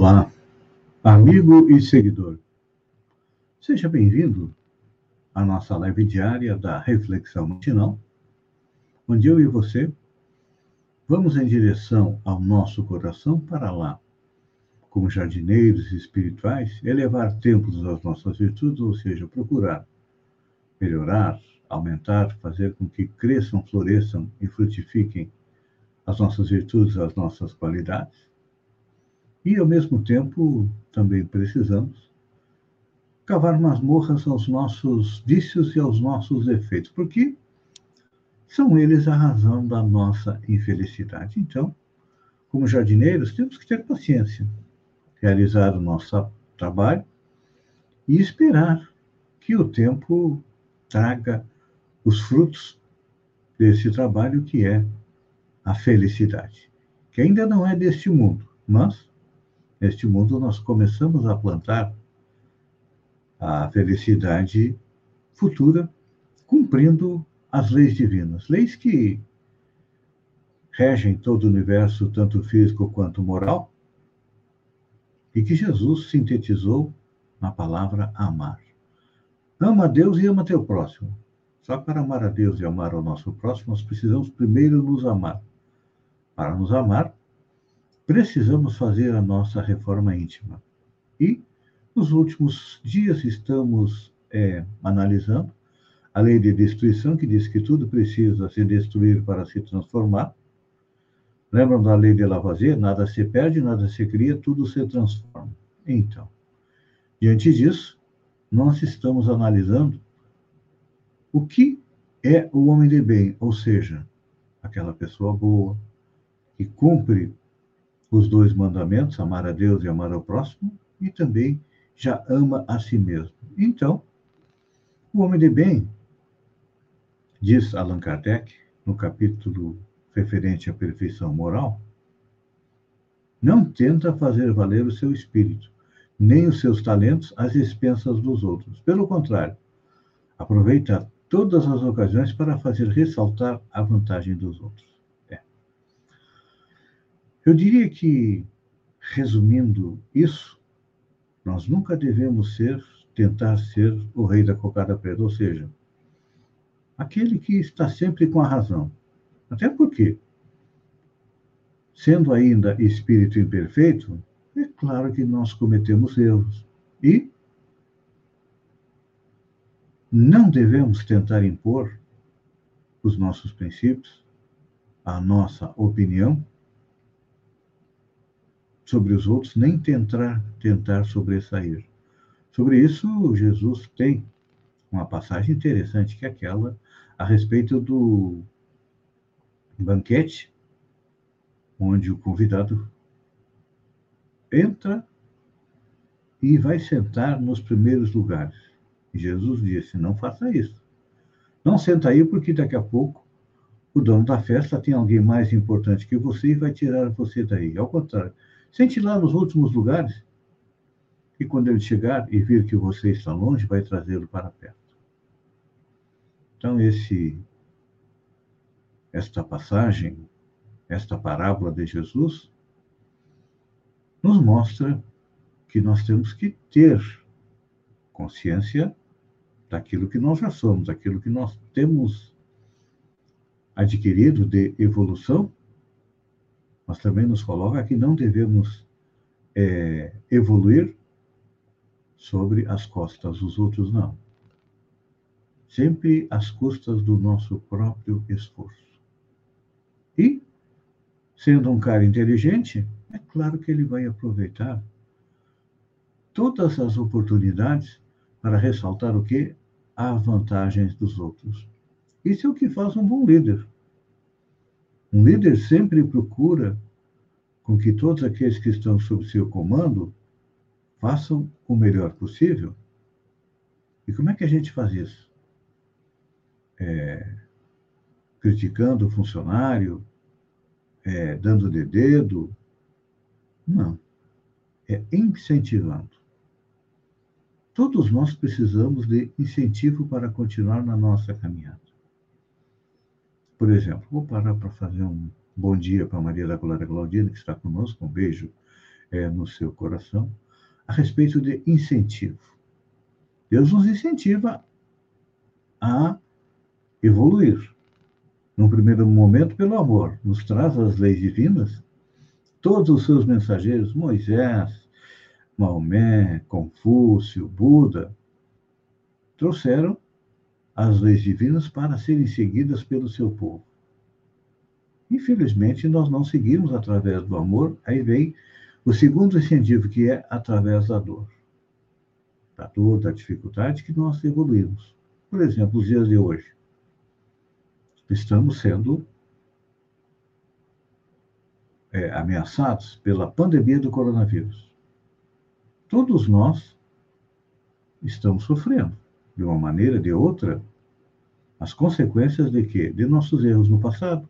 Olá, amigo e seguidor. Seja bem-vindo à nossa live diária da Reflexão Matinal, onde eu e você vamos em direção ao nosso coração para lá, como jardineiros espirituais, elevar templos às nossas virtudes, ou seja, procurar melhorar, aumentar, fazer com que cresçam, floresçam e frutifiquem as nossas virtudes, as nossas qualidades e, ao mesmo tempo, também precisamos cavar masmorras aos nossos vícios e aos nossos defeitos, porque são eles a razão da nossa infelicidade. Então, como jardineiros, temos que ter paciência, realizar o nosso trabalho e esperar que o tempo traga os frutos desse trabalho que é a felicidade, que ainda não é deste mundo, mas neste mundo, nós começamos a plantar a felicidade futura, cumprindo as leis divinas, leis que regem todo o universo, tanto físico quanto moral, e que Jesus sintetizou na palavra amar. Ama a Deus e ama teu próximo. Só para amar a Deus e amar o nosso próximo, nós precisamos primeiro nos amar. Para nos amar, precisamos fazer a nossa reforma íntima. E, nos últimos dias, estamos é, analisando a lei de destruição, que diz que tudo precisa se destruir para se transformar. Lembram da lei de Lavoisier? Nada se perde, nada se cria, tudo se transforma. Então, diante disso, nós estamos analisando o que é o homem de bem, ou seja, aquela pessoa boa, que cumpre os dois mandamentos, amar a Deus e amar ao próximo, e também já ama a si mesmo. Então, o homem de bem, diz Allan Kardec, no capítulo referente à perfeição moral, não tenta fazer valer o seu espírito, nem os seus talentos às expensas dos outros. Pelo contrário, aproveita todas as ocasiões para fazer ressaltar a vantagem dos outros. Eu diria que, resumindo isso, nós nunca devemos ser, tentar ser o rei da cocada preta, ou seja, aquele que está sempre com a razão. Até porque, sendo ainda espírito imperfeito, é claro que nós cometemos erros. E não devemos tentar impor os nossos princípios, a nossa opinião, sobre os outros, nem tentar, tentar sobressair. Sobre isso, Jesus tem uma passagem interessante, que é aquela a respeito do banquete, onde o convidado entra e vai sentar nos primeiros lugares. Jesus disse: não faça isso. Não senta aí, porque daqui a pouco o dono da festa tem alguém mais importante que você e vai tirar você daí. Ao contrário, Sente lá nos últimos lugares, e quando ele chegar e vir que você está longe, vai trazê-lo para perto. Então, esse, esta passagem, esta parábola de Jesus, nos mostra que nós temos que ter consciência daquilo que nós já somos, daquilo que nós temos adquirido de evolução mas também nos coloca que não devemos é, evoluir sobre as costas dos outros, não. Sempre às custas do nosso próprio esforço. E, sendo um cara inteligente, é claro que ele vai aproveitar todas as oportunidades para ressaltar o que? As vantagens dos outros. Isso é o que faz um bom líder. Um líder sempre procura com que todos aqueles que estão sob seu comando façam o melhor possível. E como é que a gente faz isso? É, criticando o funcionário, é, dando de dedo? Não. É incentivando. Todos nós precisamos de incentivo para continuar na nossa caminhada. Por exemplo, vou parar para fazer um bom dia para Maria da Glória Claudina, que está conosco, um beijo é, no seu coração a respeito de incentivo. Deus nos incentiva a evoluir. Num primeiro momento, pelo amor, nos traz as leis divinas, todos os seus mensageiros, Moisés, Maomé, Confúcio, Buda, trouxeram as leis divinas para serem seguidas pelo seu povo. Infelizmente, nós não seguimos através do amor, aí vem o segundo incentivo, que é através da dor. Da dor, da dificuldade, que nós evoluímos. Por exemplo, os dias de hoje. Estamos sendo é, ameaçados pela pandemia do coronavírus. Todos nós estamos sofrendo, de uma maneira ou de outra, as consequências de quê? De nossos erros no passado.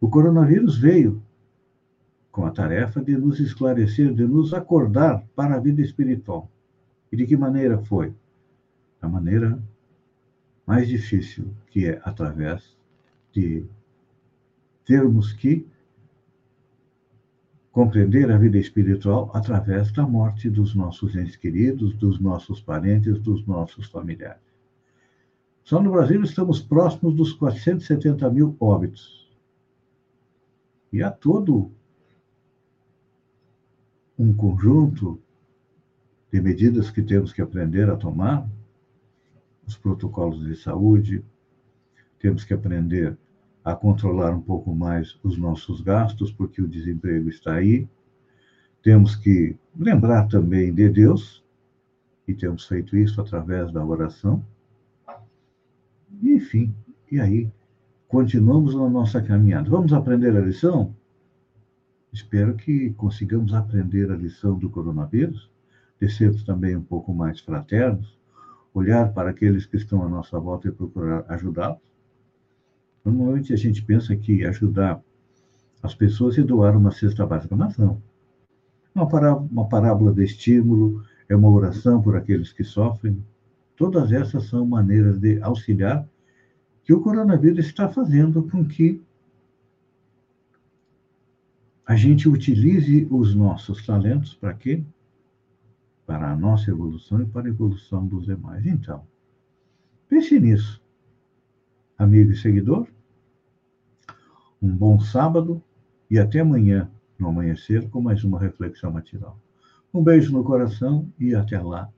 O coronavírus veio com a tarefa de nos esclarecer, de nos acordar para a vida espiritual. E de que maneira foi? Da maneira mais difícil, que é através de termos que compreender a vida espiritual através da morte dos nossos entes queridos, dos nossos parentes, dos nossos familiares. Só no Brasil estamos próximos dos 470 mil óbitos. E há todo um conjunto de medidas que temos que aprender a tomar, os protocolos de saúde, temos que aprender a controlar um pouco mais os nossos gastos, porque o desemprego está aí. Temos que lembrar também de Deus, e temos feito isso através da oração. Enfim, e aí continuamos na nossa caminhada. Vamos aprender a lição? Espero que consigamos aprender a lição do coronavírus, de sermos também um pouco mais fraternos, olhar para aqueles que estão à nossa volta e procurar ajudá-los. Normalmente a gente pensa que ajudar as pessoas é doar uma cesta básica, mas não. Parábola, uma parábola de estímulo, é uma oração por aqueles que sofrem. Todas essas são maneiras de auxiliar que o coronavírus está fazendo com que a gente utilize os nossos talentos para quê? Para a nossa evolução e para a evolução dos demais. Então, pense nisso, amigo e seguidor. Um bom sábado e até amanhã, no amanhecer, com mais uma reflexão matinal. Um beijo no coração e até lá.